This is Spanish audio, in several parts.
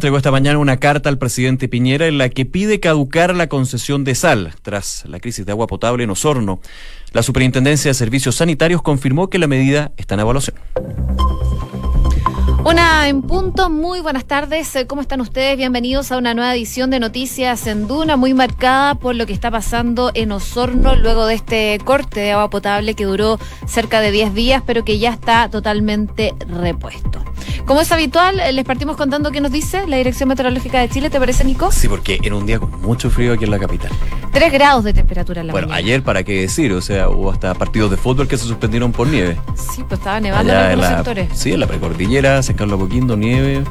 Entregó esta mañana una carta al presidente Piñera en la que pide caducar la concesión de sal tras la crisis de agua potable en Osorno. La Superintendencia de Servicios Sanitarios confirmó que la medida está en evaluación. Una en punto, muy buenas tardes, ¿cómo están ustedes? Bienvenidos a una nueva edición de Noticias en Duna, muy marcada por lo que está pasando en Osorno luego de este corte de agua potable que duró cerca de 10 días, pero que ya está totalmente repuesto. Como es habitual, les partimos contando qué nos dice la Dirección Meteorológica de Chile, ¿te parece, Nico? Sí, porque en un día con mucho frío aquí en la capital. 3 grados de temperatura en la Bueno, mañana. ayer, ¿para qué decir? O sea, hubo hasta partidos de fútbol que se suspendieron por nieve. Sí, pues estaba nevando en Allá en algunos la, sectores. sí, en la precordillera, Carlos Apoquindo, nieve.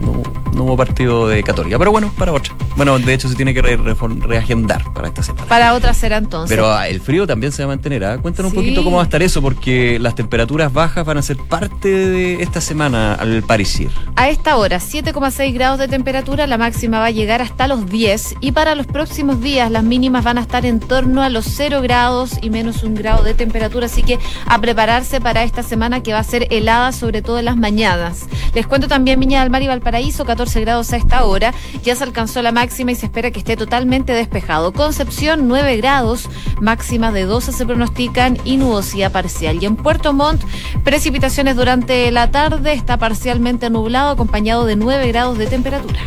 No, no hubo partido de Católica, pero bueno, para otra. Bueno, de hecho se tiene que re- reagendar para esta semana. Para otra será entonces. Pero ah, el frío también se va a mantener. ¿ah? Cuéntanos Sí. un poquito cómo va a estar eso, porque las temperaturas bajas van a ser parte de esta semana al parecer. A esta hora, 7,6 grados de temperatura, la máxima va a llegar hasta los 10 y para los próximos días las mínimas van a estar en torno a los 0 grados y menos un grado de temperatura, así que a prepararse para esta semana que va a ser helada, sobre todo en las mañanas. Les cuento también Viña del Mar y Valparaíso, 14 grados a esta hora, ya se alcanzó la máxima y se espera que esté totalmente despejado. Concepción, 9 grados, máximas de 12 se pronostican y nubosidad parcial. Y en Puerto Montt, precipitaciones durante la tarde, está parcialmente nublado, acompañado de 9 grados de temperatura.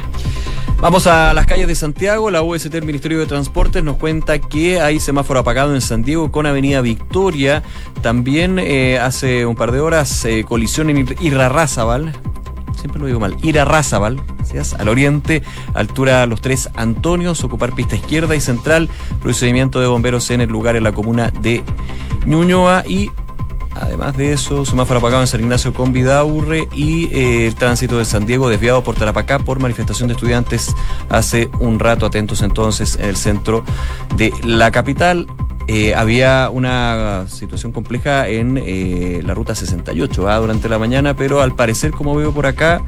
Vamos a las calles de Santiago. La UST del Ministerio de Transportes nos cuenta que hay semáforo apagado en San Diego con Avenida Victoria. También eh, hace un par de horas eh, colisión en Ir- Irarrázaval. Siempre lo digo mal. Irarrázaval, gracias, al oriente, altura Los Tres Antonios, ocupar pista izquierda y central. Procedimiento de bomberos en el lugar en la comuna de Ñuñoa y Además de eso, semáforo apagado en San Ignacio con Vidaurre y eh, el tránsito de San Diego desviado por Tarapacá por manifestación de estudiantes hace un rato. Atentos entonces en el centro de la capital. Eh, había una situación compleja en eh, la ruta 68 ¿ah? durante la mañana, pero al parecer, como veo por acá,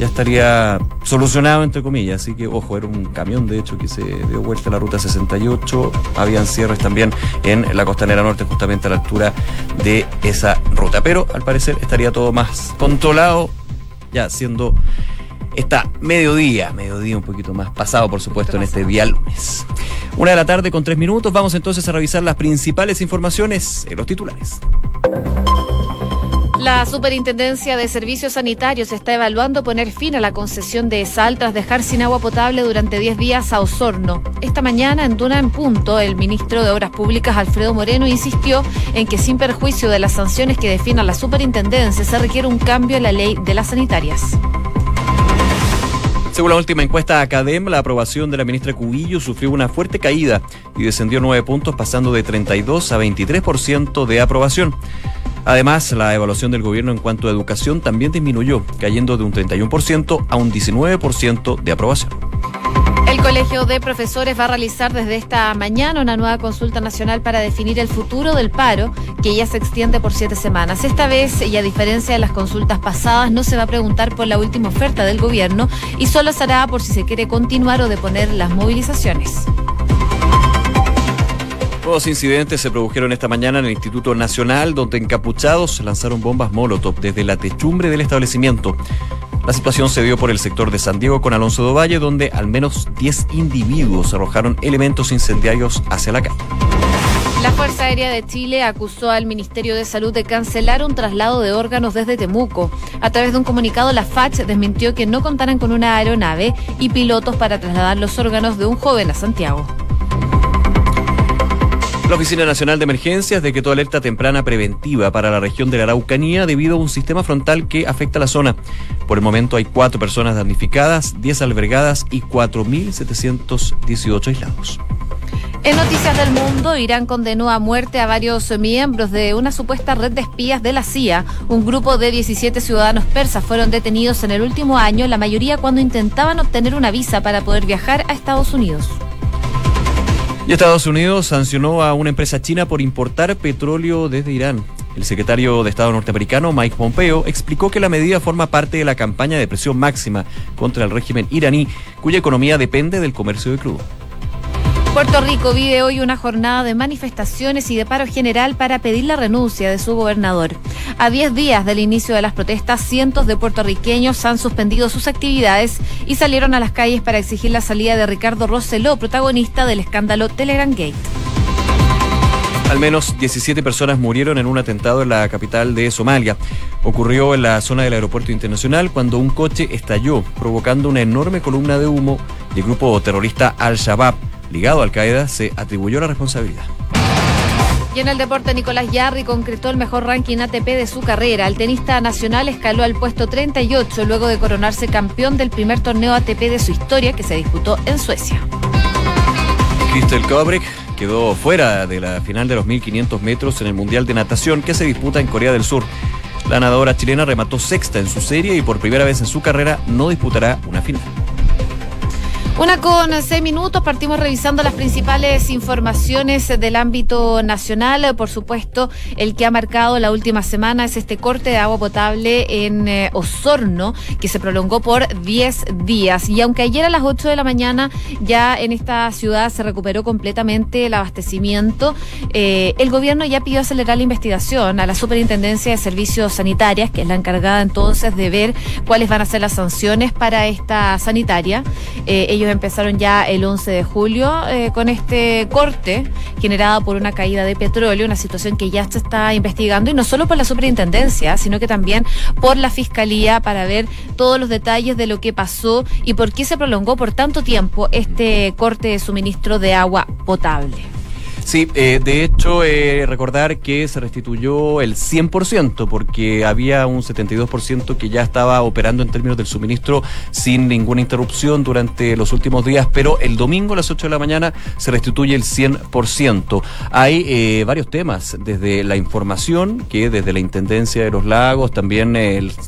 ya estaría solucionado, entre comillas. Así que, ojo, era un camión, de hecho, que se dio vuelta a la ruta 68. Habían cierres también en la costanera norte, justamente a la altura de esa ruta. Pero, al parecer, estaría todo más controlado, ya siendo esta mediodía, mediodía un poquito más pasado, por supuesto, en este día lunes. Una de la tarde con tres minutos. Vamos entonces a revisar las principales informaciones en los titulares. La Superintendencia de Servicios Sanitarios está evaluando poner fin a la concesión de sal tras dejar sin agua potable durante 10 días a Osorno. Esta mañana, en Duna en Punto, el ministro de Obras Públicas, Alfredo Moreno, insistió en que sin perjuicio de las sanciones que defina la Superintendencia, se requiere un cambio en la ley de las sanitarias. Según la última encuesta Academ, la aprobación de la ministra Cubillo sufrió una fuerte caída y descendió nueve puntos, pasando de 32 a 23% de aprobación. Además, la evaluación del gobierno en cuanto a educación también disminuyó, cayendo de un 31% a un 19% de aprobación. El Colegio de Profesores va a realizar desde esta mañana una nueva consulta nacional para definir el futuro del paro, que ya se extiende por siete semanas. Esta vez, y a diferencia de las consultas pasadas, no se va a preguntar por la última oferta del gobierno y solo se hará por si se quiere continuar o deponer las movilizaciones. Nuevos incidentes se produjeron esta mañana en el Instituto Nacional, donde encapuchados lanzaron bombas Molotov desde la techumbre del establecimiento. La situación se dio por el sector de San Diego con Alonso de Valle, donde al menos 10 individuos arrojaron elementos incendiarios hacia la calle. La Fuerza Aérea de Chile acusó al Ministerio de Salud de cancelar un traslado de órganos desde Temuco. A través de un comunicado, la FACH desmintió que no contaran con una aeronave y pilotos para trasladar los órganos de un joven a Santiago. La Oficina Nacional de Emergencias decretó alerta temprana preventiva para la región de la Araucanía debido a un sistema frontal que afecta la zona. Por el momento hay cuatro personas damnificadas, 10 albergadas y 4.718 aislados. En Noticias del Mundo, Irán condenó a muerte a varios miembros de una supuesta red de espías de la CIA. Un grupo de 17 ciudadanos persas fueron detenidos en el último año, la mayoría cuando intentaban obtener una visa para poder viajar a Estados Unidos. Y Estados Unidos sancionó a una empresa china por importar petróleo desde Irán. El secretario de Estado norteamericano, Mike Pompeo, explicó que la medida forma parte de la campaña de presión máxima contra el régimen iraní, cuya economía depende del comercio de crudo. Puerto Rico vive hoy una jornada de manifestaciones y de paro general para pedir la renuncia de su gobernador. A 10 días del inicio de las protestas, cientos de puertorriqueños han suspendido sus actividades y salieron a las calles para exigir la salida de Ricardo Rosselló, protagonista del escándalo Telegram Gate. Al menos 17 personas murieron en un atentado en la capital de Somalia. Ocurrió en la zona del aeropuerto internacional cuando un coche estalló, provocando una enorme columna de humo y el grupo terrorista Al-Shabaab ligado a Al Qaeda, se atribuyó la responsabilidad. Y en el deporte, Nicolás Yarri concretó el mejor ranking ATP de su carrera. El tenista nacional escaló al puesto 38 luego de coronarse campeón del primer torneo ATP de su historia que se disputó en Suecia. Crystal Kobrick quedó fuera de la final de los 1500 metros en el Mundial de Natación que se disputa en Corea del Sur. La nadadora chilena remató sexta en su serie y por primera vez en su carrera no disputará una final. Una con seis minutos, partimos revisando las principales informaciones del ámbito nacional. Por supuesto, el que ha marcado la última semana es este corte de agua potable en eh, Osorno, que se prolongó por 10 días. Y aunque ayer a las 8 de la mañana ya en esta ciudad se recuperó completamente el abastecimiento, eh, el gobierno ya pidió acelerar la investigación a la Superintendencia de Servicios Sanitarias, que es la encargada entonces de ver cuáles van a ser las sanciones para esta sanitaria. Eh, empezaron ya el 11 de julio eh, con este corte generado por una caída de petróleo, una situación que ya se está investigando y no solo por la superintendencia, sino que también por la fiscalía para ver todos los detalles de lo que pasó y por qué se prolongó por tanto tiempo este corte de suministro de agua potable. Sí, eh, de hecho, eh, recordar que se restituyó el 100%, porque había un 72% que ya estaba operando en términos del suministro sin ninguna interrupción durante los últimos días, pero el domingo a las 8 de la mañana se restituye el 100%. Hay eh, varios temas, desde la información, que desde la Intendencia de los Lagos, también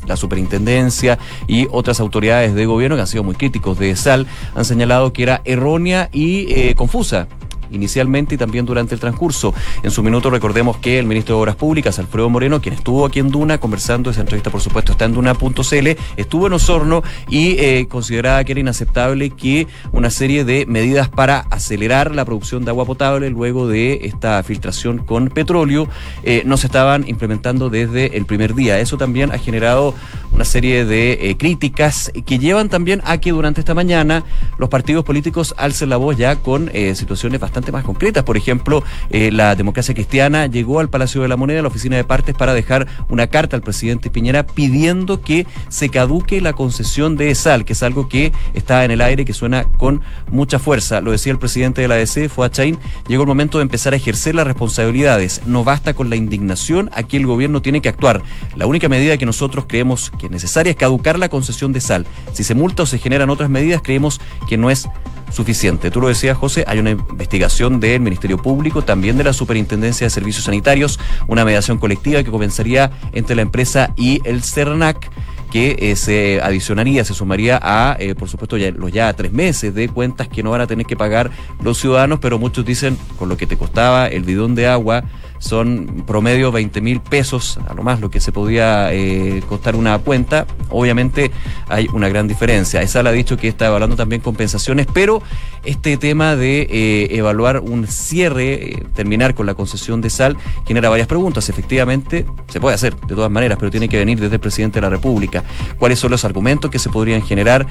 la Superintendencia y otras autoridades de gobierno que han sido muy críticos de SAL, han señalado que era errónea y confusa inicialmente y también durante el transcurso. En su minuto recordemos que el ministro de Obras Públicas, Alfredo Moreno, quien estuvo aquí en Duna conversando, esa entrevista por supuesto está en Duna.cl, estuvo en Osorno y eh, consideraba que era inaceptable que una serie de medidas para acelerar la producción de agua potable luego de esta filtración con petróleo eh, no se estaban implementando desde el primer día. Eso también ha generado una serie de eh, críticas que llevan también a que durante esta mañana los partidos políticos alcen la voz ya con situaciones bastante más concretas. Por ejemplo, eh, la democracia cristiana llegó al Palacio de la Moneda, a la oficina de partes, para dejar una carta al presidente Piñera pidiendo que se caduque la concesión de sal, que es algo que está en el aire, que suena con mucha fuerza. Lo decía el presidente de la ADC, fue Chain, llegó el momento de empezar a ejercer las responsabilidades. No basta con la indignación, aquí el gobierno tiene que actuar. La única medida que nosotros creemos que es necesaria es caducar la concesión de sal. Si se multa o se generan otras medidas, creemos que no es suficiente. Tú lo decías, José, hay una investigación del Ministerio Público, también de la Superintendencia de Servicios Sanitarios, una mediación colectiva que comenzaría entre la empresa y el CERNAC que eh, se adicionaría, se sumaría a, eh, por supuesto, ya, los ya tres meses de cuentas que no van a tener que pagar los ciudadanos, pero muchos dicen, con lo que te costaba el bidón de agua, son promedio 20 mil pesos, a lo más lo que se podía eh, costar una cuenta. Obviamente hay una gran diferencia. Esa ha dicho que está evaluando también compensaciones, pero este tema de eh, evaluar un cierre, eh, terminar con la concesión de sal, genera varias preguntas. Efectivamente, se puede hacer de todas maneras, pero tiene que venir desde el presidente de la República. ¿Cuáles son los argumentos que se podrían generar?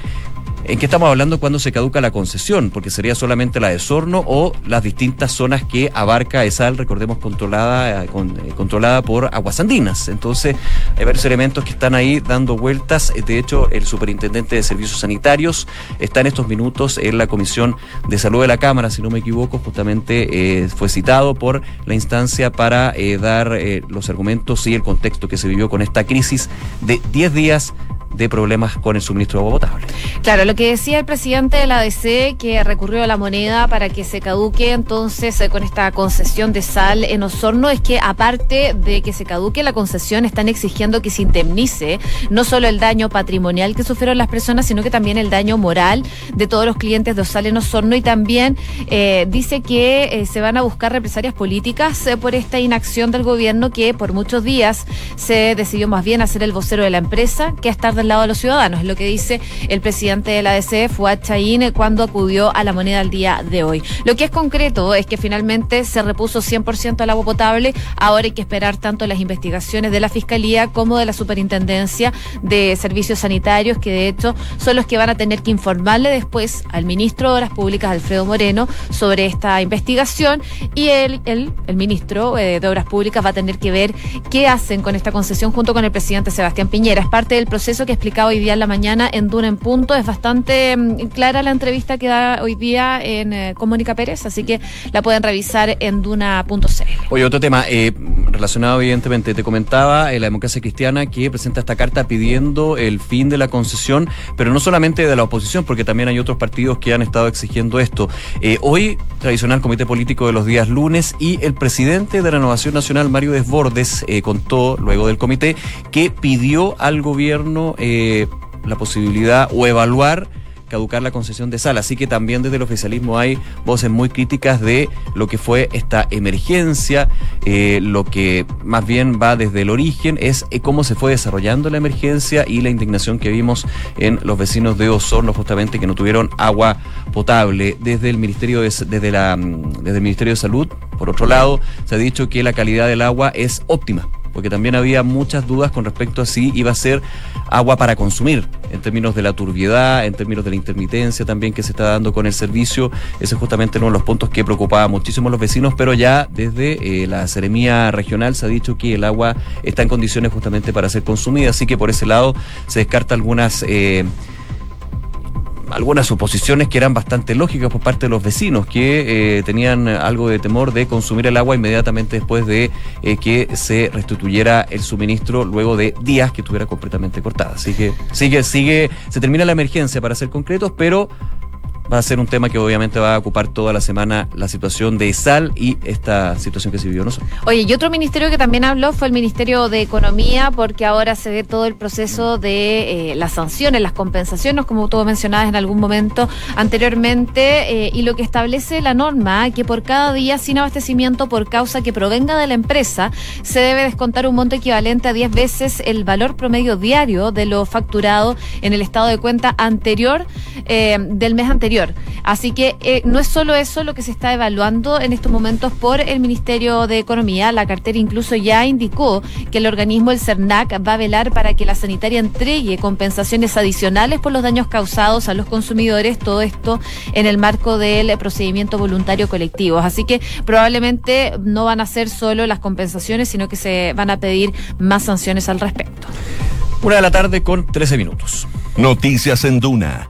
¿En qué estamos hablando cuando se caduca la concesión? Porque sería solamente la de Sorno o las distintas zonas que abarca ESAL, recordemos, controlada, eh, eh, controlada por Aguas Andinas. Entonces, hay varios elementos que están ahí dando vueltas. De hecho, el superintendente de Servicios Sanitarios está en estos minutos en la Comisión de Salud de la Cámara, si no me equivoco, justamente eh, fue citado por la instancia para dar los argumentos y el contexto que se vivió con esta crisis de 10 días de problemas con el suministro de agua potable. Claro, lo que decía el presidente de la ADC, que recurrió a la moneda para que se caduque entonces eh, con esta concesión de sal en Osorno, es que aparte de que se caduque la concesión, están exigiendo que se indemnice no solo el daño patrimonial que sufrieron las personas, sino que también el daño moral de todos los clientes de Osal en Osorno y también eh, dice que eh, se van a buscar represalias políticas por esta inacción del gobierno que por muchos días se decidió más bien hacer el vocero de la empresa que estar del lado de los ciudadanos, es lo que dice el presidente de la ADC, Fuad Chaín, cuando acudió a la moneda el día de hoy. Lo que es concreto es que finalmente se repuso 100% al agua potable, ahora hay que esperar tanto las investigaciones de la Fiscalía como de la Superintendencia de Servicios Sanitarios, que de hecho son los que van a tener que informarle después al ministro de Obras Públicas, Alfredo Moreno, sobre esta investigación y el, el, el ministro eh, de Obras Públicas va a tener que ver qué hacen con esta concesión junto con el presidente Sebastián Piñera. Es parte del proceso que explicaba hoy día en la mañana en Duna en Punto. Es bastante mm, clara la entrevista que da hoy día eh, Comunica Pérez, así que la pueden revisar en duna.cl. Oye, otro tema eh, relacionado evidentemente, te comentaba eh, la democracia cristiana que presenta esta carta pidiendo el fin de la concesión, pero no solamente de la oposición, porque también hay otros partidos que han estado exigiendo esto. Hoy, tradicional comité político de los días lunes y el presidente de Renovación Nacional, Mario Desbordes, contó luego del comité que pidió al gobierno eh, la posibilidad o evaluar caducar la concesión de sal. Así que también desde el oficialismo hay voces muy críticas de lo que fue esta emergencia. Eh, lo que más bien va desde el origen es eh, cómo se fue desarrollando la emergencia y la indignación que vimos en los vecinos de Osorno, justamente que no tuvieron agua potable. Desde el Ministerio de, desde la, mm, desde el Ministerio de Salud, por otro lado, se ha dicho que la calidad del agua es óptima porque también había muchas dudas con respecto a si iba a ser agua para consumir, en términos de la turbiedad, en términos de la intermitencia también que se está dando con el servicio. Ese es justamente uno de los puntos que preocupaba muchísimo a los vecinos, pero ya desde eh, la Seremía Regional se ha dicho que el agua está en condiciones justamente para ser consumida, así que por ese lado se descarta algunas... Eh, algunas suposiciones que eran bastante lógicas por parte de los vecinos, que eh, tenían algo de temor de consumir el agua inmediatamente después de eh, que se restituyera el suministro luego de días que estuviera completamente cortada. Así que sigue, sigue, se termina la emergencia para ser concretos, pero va a ser un tema que obviamente va a ocupar toda la semana la situación de sal y esta situación que se vivió nosotros. Oye, y otro ministerio que también habló fue el Ministerio de Economía, porque ahora se ve todo el proceso de eh, las sanciones, las compensaciones, como tú mencionabas en algún momento anteriormente, eh, y lo que establece la norma, que por cada día sin abastecimiento por causa que provenga de la empresa, se debe descontar un monto equivalente a 10 veces el valor promedio diario de lo facturado en el estado de cuenta anterior eh, del mes anterior Así que eh, no es solo eso lo que se está evaluando en estos momentos por el Ministerio de Economía. La cartera incluso ya indicó que el organismo, el CERNAC, va a velar para que la sanitaria entregue compensaciones adicionales por los daños causados a los consumidores. Todo esto en el marco del procedimiento voluntario colectivo. Así que probablemente no van a ser solo las compensaciones, sino que se van a pedir más sanciones al respecto. Una de la tarde con 13 minutos. Noticias en Duna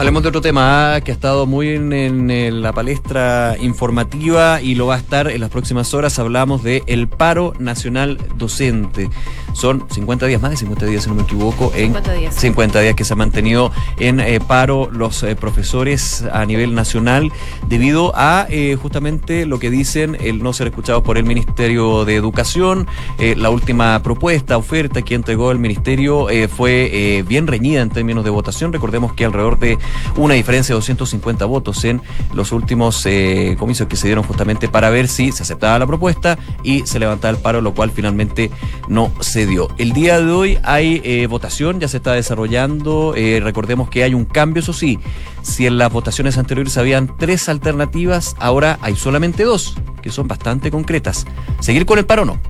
Hablemos de otro tema ah, que ha estado muy en, en, la palestra informativa y lo va a estar en las próximas horas. Hablamos de el paro nacional docente. Son 50 días, más de 50 días, si no me equivoco, en 50 días, 50 días que se ha mantenido en eh, paro los eh, profesores a nivel nacional debido a eh, justamente lo que dicen el no ser escuchados por el Ministerio de Educación. La última propuesta, oferta que entregó el Ministerio fue bien reñida en términos de votación. Recordemos que alrededor de una diferencia de 250 votos en los últimos comicios que se dieron justamente para ver si se aceptaba la propuesta y se levantaba el paro, lo cual finalmente no se dio. El día de hoy hay eh, votación, ya se está desarrollando. Eh, recordemos que hay un cambio, eso sí. Si en las votaciones anteriores habían tres alternativas, ahora hay solamente dos, que son bastante concretas. ¿Seguir con el paro o no?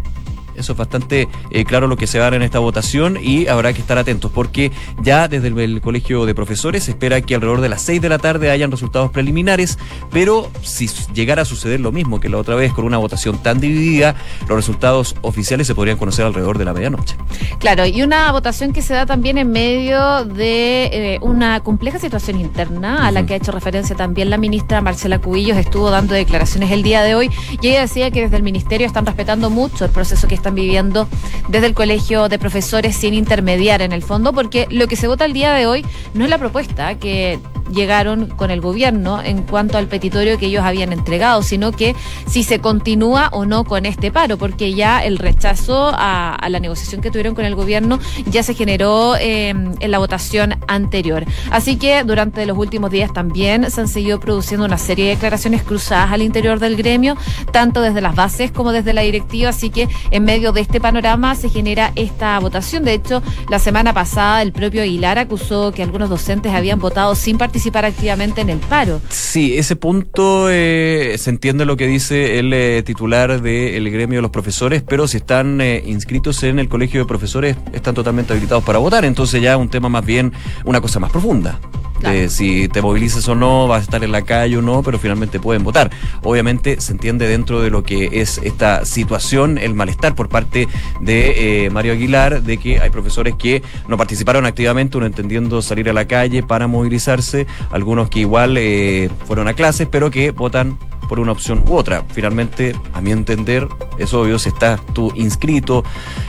Eso es bastante eh, claro lo que se va a dar en esta votación y habrá que estar atentos porque ya desde el, el, Colegio de Profesores se espera que alrededor de las 6 de la tarde hayan resultados preliminares, pero si llegara a suceder lo mismo que la otra vez con una votación tan dividida, los resultados oficiales se podrían conocer alrededor de la medianoche. Claro, y una votación que se da también en medio de eh, una compleja situación interna uh -huh. a la que ha hecho referencia también la ministra Marcela Cubillos, estuvo dando declaraciones el día de hoy y ella decía que desde el ministerio están respetando mucho el proceso que viviendo desde el colegio de profesores sin intermediar en el fondo, porque lo que se vota el día de hoy no es la propuesta que llegaron con el gobierno en cuanto al petitorio que ellos habían entregado, sino que si se continúa o no con este paro, porque ya el rechazo a, la negociación que tuvieron con el gobierno ya se generó eh, en la votación anterior. Así que durante los últimos días también se han seguido produciendo una serie de declaraciones cruzadas al interior del gremio, tanto desde las bases como desde la directiva, así que en medio de este panorama se genera esta votación. De hecho, la semana pasada el propio Aguilar acusó que algunos docentes habían votado sin participar activamente en el paro. Sí, ese punto eh, se entiende lo que dice el eh, titular del gremio de los profesores, pero si están eh, inscritos en el colegio de profesores están totalmente habilitados para votar, entonces ya un tema más bien, una cosa más profunda de si te movilizas o no, vas a estar en la calle o no, pero finalmente pueden votar. Obviamente se entiende dentro de lo que es esta situación el malestar por parte de eh, Mario Aguilar de que hay profesores que no participaron activamente, uno entendiendo salir a la calle para movilizarse, algunos que igual eh, fueron a clases, pero que votan por una opción u otra. Finalmente, a mi entender, es obvio, si estás tú inscrito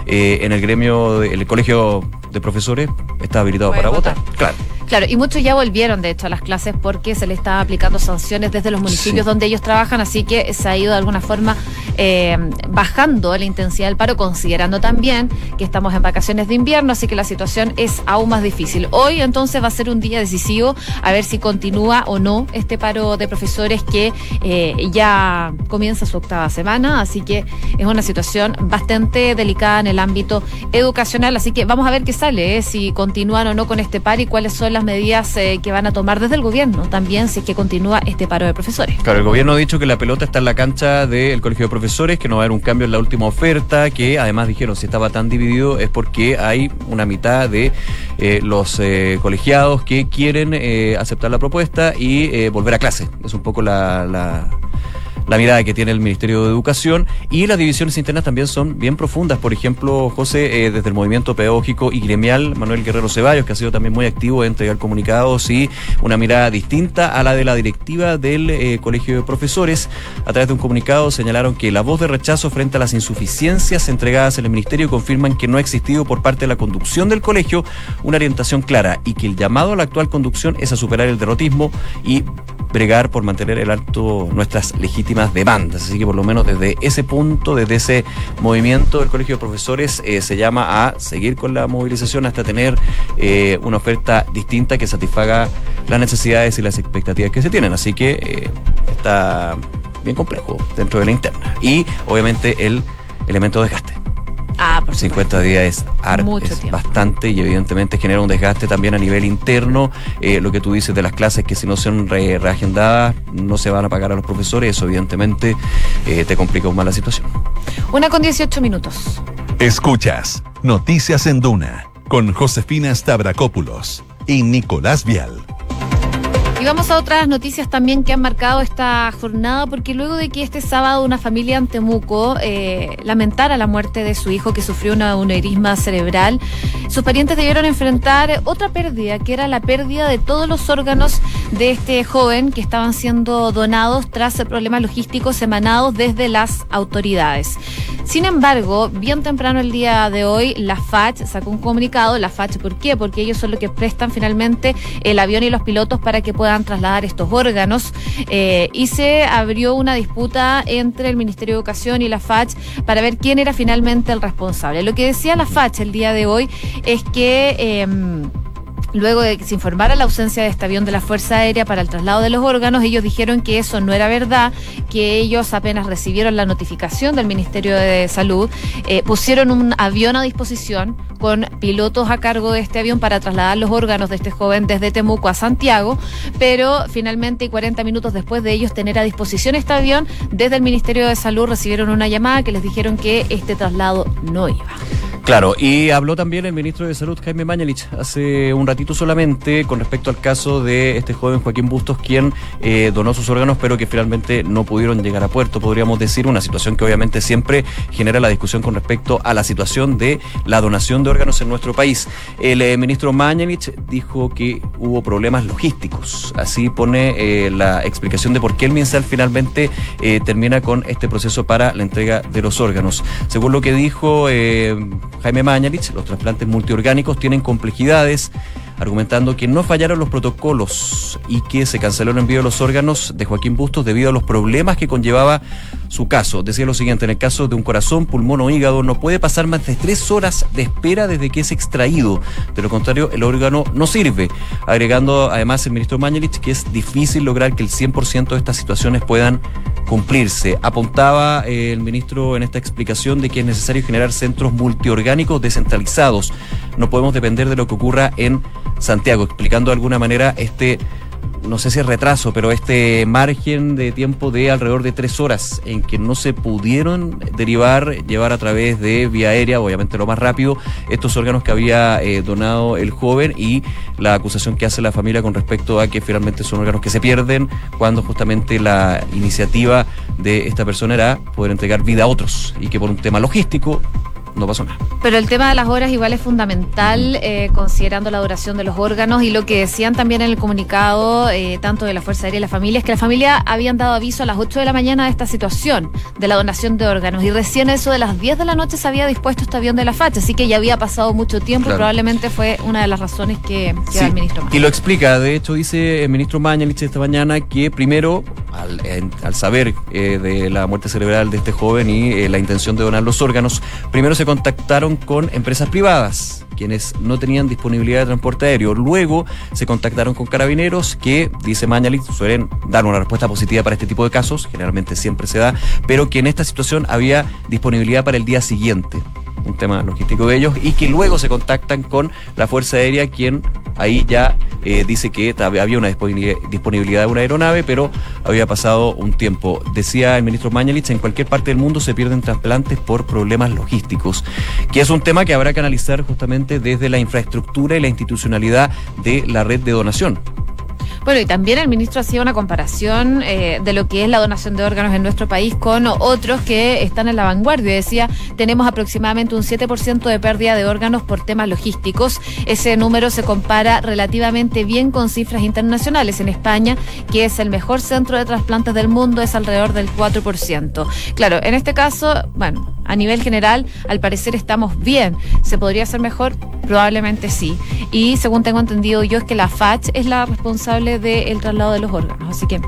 eh, en el gremio, el colegio de profesores, está habilitado para votar. Claro. Claro, y muchos ya volvieron, de hecho, a las clases porque se le estaba aplicando sanciones desde los municipios donde ellos trabajan, así que se ha ido de alguna forma eh, bajando la intensidad del paro, considerando también que estamos en vacaciones de invierno, así que la situación es aún más difícil. Hoy entonces va a ser un día decisivo a ver si continúa o no este paro de profesores que eh, ya comienza su octava semana, así que es una situación bastante delicada en el ámbito educacional, así que vamos a ver qué sale, eh, si continúan o no con este paro y cuáles son las medidas eh, que van a tomar desde el gobierno también si es que continúa este paro de profesores. Claro, el gobierno ha dicho que la pelota está en la cancha del Colegio de Profesores, que no va a haber un cambio en la última oferta, que además dijeron si estaba tan dividido es porque hay una mitad de eh, los eh, colegiados que quieren aceptar la propuesta y volver a clase. Es un poco la la mirada que tiene el Ministerio de Educación y las divisiones internas también son bien profundas. Por ejemplo, José, eh, desde el movimiento pedagógico y gremial, Manuel Guerrero Ceballos, que ha sido también muy activo en entregar comunicados y una mirada distinta a la de la directiva del eh, Colegio de Profesores. A través de un comunicado señalaron que la voz de rechazo frente a las insuficiencias entregadas en el Ministerio confirman que no ha existido por parte de la conducción del colegio una orientación clara y que el llamado a la actual conducción es a superar el derrotismo y bregar por mantener el alto nuestras legítimas demandas. Así que por lo menos desde ese punto, desde ese movimiento, el Colegio de Profesores eh, se llama a seguir con la movilización hasta tener eh, una oferta distinta que satisfaga las necesidades y las expectativas que se tienen. Así que eh, está bien complejo dentro de la interna. Y obviamente el elemento de desgaste. Ah, por 50 días es, bastante y evidentemente genera un desgaste también a nivel interno. Eh, lo que tú dices de las clases que si no son reagendadas no se van a pagar a los profesores, eso evidentemente eh, te complica aún más la situación. Una con 18 minutos. Escuchas Noticias en Duna con Josefina Stavrakopoulos y Nicolás Vial. Y vamos a otras noticias también que han marcado esta jornada, porque luego de que este sábado una familia en Temuco eh, lamentara la muerte de su hijo que sufrió una aneurisma cerebral, sus parientes debieron enfrentar otra pérdida, que era la pérdida de todos los órganos de este joven que estaban siendo donados tras problemas logísticos emanados desde las autoridades. Sin embargo, bien temprano el día de hoy, la FACH sacó un comunicado. La FACH, ¿por qué? Porque ellos son los que prestan finalmente el avión y los pilotos para que puedan trasladar estos órganos eh, y se abrió una disputa entre el Ministerio de Educación y la FACH para ver quién era finalmente el responsable. Lo que decía la FACH el día de hoy es que... Em, Luego de que se informara la ausencia de este avión de la Fuerza Aérea para el traslado de los órganos, ellos dijeron que eso no era verdad, que ellos apenas recibieron la notificación del Ministerio de Salud, eh, pusieron un avión a disposición con pilotos a cargo de este avión para trasladar los órganos de este joven desde Temuco a Santiago, pero finalmente, 40 minutos después de ellos tener a disposición este avión, desde el Ministerio de Salud recibieron una llamada que les dijeron que este traslado no iba. Claro, y habló también el ministro de Salud, Jaime Mañalich, hace un ratito solamente con respecto al caso de este joven Joaquín Bustos, quien eh, donó sus órganos, pero que finalmente no pudieron llegar a puerto, podríamos decir, una situación que obviamente siempre genera la discusión con respecto a la situación de la donación de órganos en nuestro país. El eh, ministro Mañalich dijo que hubo problemas logísticos, así pone eh, la explicación de por qué el MinSal finalmente termina con este proceso para la entrega de los órganos. Según lo que dijo Jaime Mañalich, los trasplantes multiorgánicos tienen complejidades argumentando que no fallaron los protocolos y que se canceló el envío de los órganos de Joaquín Bustos debido a los problemas que conllevaba su caso. Decía lo siguiente, en el caso de un corazón, pulmón o hígado, no puede pasar más de tres horas de espera desde que es extraído. De lo contrario, el órgano no sirve. Agregando además el ministro Mañelich que es difícil lograr que el 100% de estas situaciones puedan cumplirse. Apuntaba eh, el ministro en esta explicación de que es necesario generar centros multiorgánicos descentralizados. No podemos depender de lo que ocurra en Santiago, explicando de alguna manera este no sé si es retraso, pero este margen de tiempo de alrededor de tres horas en que no se pudieron derivar, llevar a través de vía aérea, obviamente lo más rápido, estos órganos que había eh, donado el joven y la acusación que hace la familia con respecto a que finalmente son órganos que se pierden cuando justamente la iniciativa de esta persona era poder entregar vida a otros y que por un tema logístico no pasó nada. Pero el tema de las horas igual es fundamental, eh, considerando la duración de los órganos y lo que decían también en el comunicado, eh, tanto de la Fuerza Aérea y la familia, es que la familia habían dado aviso a las 8 de la mañana de esta situación, de la donación de órganos, y recién eso de las 10 de la noche se había dispuesto este avión de la facha, así que ya había pasado mucho tiempo y probablemente fue una de las razones que, que da el ministro Y lo explica, de hecho dice el ministro Mañalich esta mañana que primero, al, al saber eh, de la muerte cerebral de este joven y la intención de donar los órganos, primero se contactaron con empresas privadas, quienes no tenían disponibilidad de transporte aéreo. Luego se contactaron con carabineros que, dice Mañalich, suelen dar una respuesta positiva para este tipo de casos, generalmente siempre se da, pero que en esta situación había disponibilidad para el día siguiente un tema logístico de ellos, y que luego se contactan con la Fuerza Aérea, quien ahí ya eh, dice que había una disponibilidad de una aeronave, pero había pasado un tiempo. Decía el ministro Mañalich, en cualquier parte del mundo se pierden trasplantes por problemas logísticos, que es un tema que habrá que analizar justamente desde la infraestructura y la institucionalidad de la red de donación. Bueno, y también el ministro hacía una comparación eh, de lo que es la donación de órganos en nuestro país con otros que están en la vanguardia. Decía, tenemos aproximadamente un 7% de pérdida de órganos por temas logísticos. Ese número se compara relativamente bien con cifras internacionales. En España, que es el mejor centro de trasplantes del mundo, es alrededor del 4%. Claro, en este caso, bueno, a nivel general, al parecer estamos bien. ¿Se podría hacer mejor? Probablemente sí. Y según tengo entendido yo, es que la FACH es la responsable del traslado de los órganos. Así que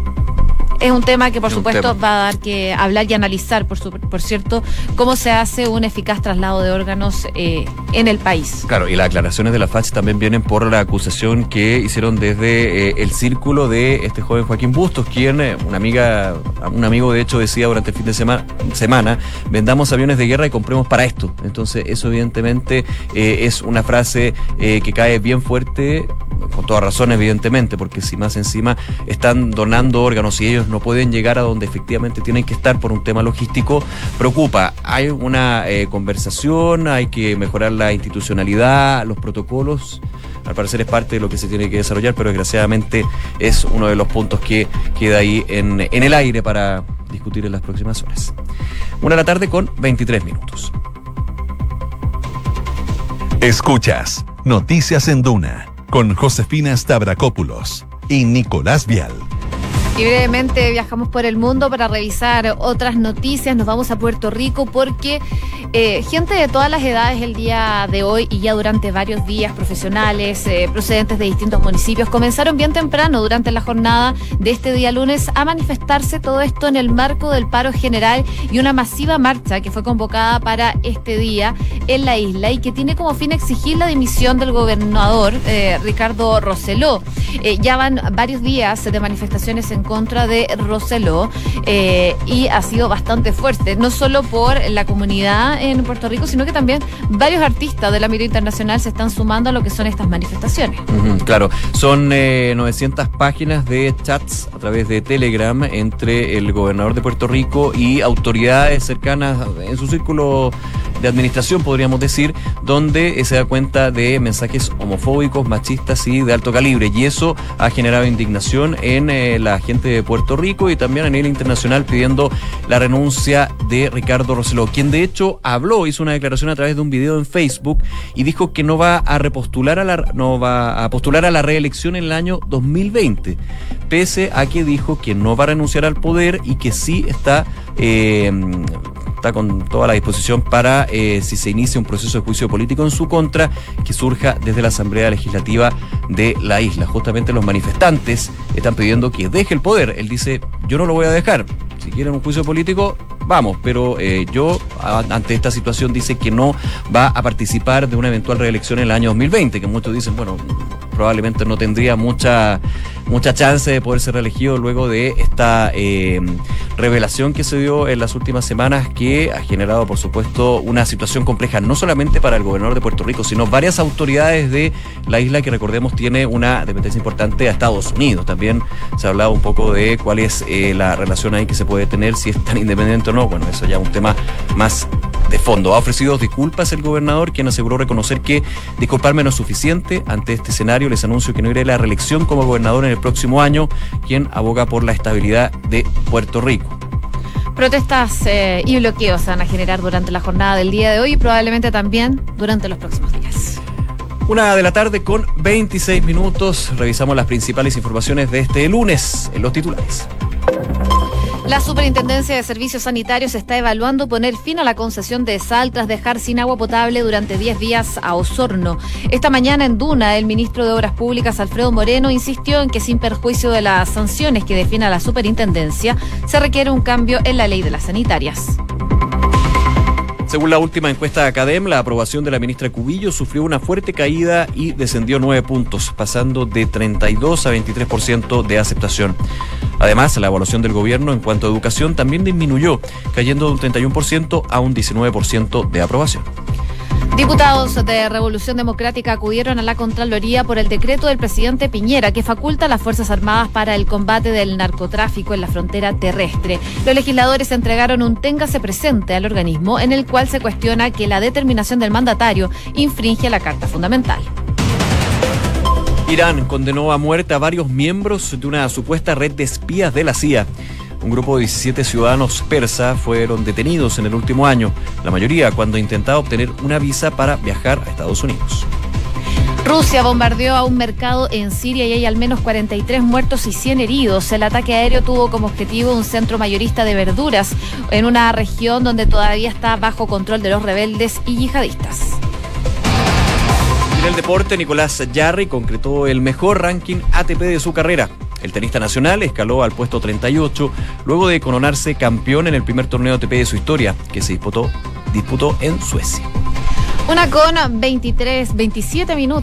es un tema que por supuesto va a dar que hablar y analizar, por, por cierto, cómo se hace un eficaz traslado de órganos eh, en el país. Claro, y las aclaraciones de la FACH también vienen por la acusación que hicieron desde eh, el círculo de este joven Joaquín Bustos, quien, eh, una amiga, un amigo de hecho decía durante el fin de semana, semana vendamos aviones de guerra y compremos para esto. Entonces, eso evidentemente es una frase que cae bien fuerte, con toda razón evidentemente, porque si más encima están donando órganos y ellos no pueden llegar a donde efectivamente tienen que estar por un tema logístico, preocupa. Hay una eh, conversación, hay que mejorar la institucionalidad, los protocolos. Al parecer es parte de lo que se tiene que desarrollar, pero desgraciadamente es uno de los puntos que queda ahí en, en el aire para discutir en las próximas horas. Una de la tarde con 23 minutos. Escuchas Noticias en Duna con Josefina Stavrakopoulos y Nicolás Vial. Y brevemente viajamos por el mundo para revisar otras noticias. Nos vamos a Puerto Rico porque eh, gente de todas las edades el día de hoy y ya durante varios días, profesionales eh, procedentes de distintos municipios, comenzaron bien temprano durante la jornada de este día lunes a manifestarse todo esto en el marco del paro general y una masiva marcha que fue convocada para este día en la isla y que tiene como fin exigir la dimisión del gobernador eh, Ricardo Roseló. ya van varios días de manifestaciones en contra de Roseló eh, y ha sido bastante fuerte, no solo por la comunidad en Puerto Rico, sino que también varios artistas del ámbito internacional se están sumando a lo que son estas manifestaciones. claro, son 900 eh, páginas de chats a través de Telegram entre el gobernador de Puerto Rico y autoridades cercanas en su círculo de administración, podríamos decir, donde se da cuenta de mensajes homofóbicos, machistas y de alto calibre. Y eso ha generado indignación en eh, la gente de Puerto Rico y también a nivel internacional pidiendo la renuncia de Ricardo Roseló, quien de hecho habló, hizo una declaración a través de un video en Facebook y dijo que no va a repostular a la no va a postular a la reelección en el año 2020, pese a que dijo que no va a renunciar al poder y que sí está eh, está con toda la disposición para, eh, si se inicia un proceso de juicio político en su contra, que surja desde la Asamblea Legislativa de la isla. Justamente los manifestantes están pidiendo que deje el poder. Él dice, yo no lo voy a dejar. Si quieren un juicio político, vamos, pero eh, yo ante esta situación dice que no va a participar de una eventual reelección en el año 2020, que muchos dicen, bueno, probablemente no tendría mucha mucha chance de poder ser reelegido luego de esta eh, revelación que se dio en las últimas semanas que ha generado, por supuesto, una situación compleja no solamente para el gobernador de Puerto Rico, sino varias autoridades de la isla que recordemos tiene una dependencia importante a Estados Unidos. También se ha hablado un poco de cuál es eh, la relación ahí que se puede tener, si es tan independiente o no. Bueno, eso ya es un tema más de fondo. Ha ofrecido disculpas el gobernador, quien aseguró reconocer que disculparme no es suficiente. Ante este escenario les anuncio que no iré a la reelección como gobernador en el próximo año, quien aboga por la estabilidad de Puerto Rico. Protestas eh, y bloqueos se van a generar durante la jornada del día de hoy y probablemente también durante los próximos días. Una de la tarde con 26 minutos. Revisamos las principales informaciones de este lunes en los titulares. La Superintendencia de Servicios Sanitarios está evaluando poner fin a la concesión de sal tras dejar sin agua potable durante 10 días a Osorno. Esta mañana en Duna, el ministro de Obras Públicas, Alfredo Moreno, insistió en que sin perjuicio de las sanciones que defina la Superintendencia, se requiere un cambio en la ley de las sanitarias. Según la última encuesta de Academ, la aprobación de la ministra Cubillo sufrió una fuerte caída y descendió nueve puntos, pasando de 32 a 23% de aceptación. Además, la evaluación del gobierno en cuanto a educación también disminuyó, cayendo de un 31% a un 19% de aprobación. Diputados de Revolución Democrática acudieron a la Contraloría por el decreto del presidente Piñera que faculta a las Fuerzas Armadas para el combate del narcotráfico en la frontera terrestre. Los legisladores entregaron un téngase presente al organismo en el cual se cuestiona que la determinación del mandatario infringe la Carta Fundamental. Irán condenó a muerte a varios miembros de una supuesta red de espías de la CIA. Un grupo de 17 ciudadanos persas fueron detenidos en el último año, la mayoría cuando intentaba obtener una visa para viajar a Estados Unidos. Rusia bombardeó a un mercado en Siria y hay al menos 43 muertos y 100 heridos. El ataque aéreo tuvo como objetivo un centro mayorista de verduras en una región donde todavía está bajo control de los rebeldes y yihadistas. En el deporte, Nicolás Jarry concretó el mejor ranking ATP de su carrera. El tenista nacional escaló al puesto 38 luego de coronarse campeón en el primer torneo ATP de su historia, que se disputó, disputó en Suecia. Una con 23, 27 minutos.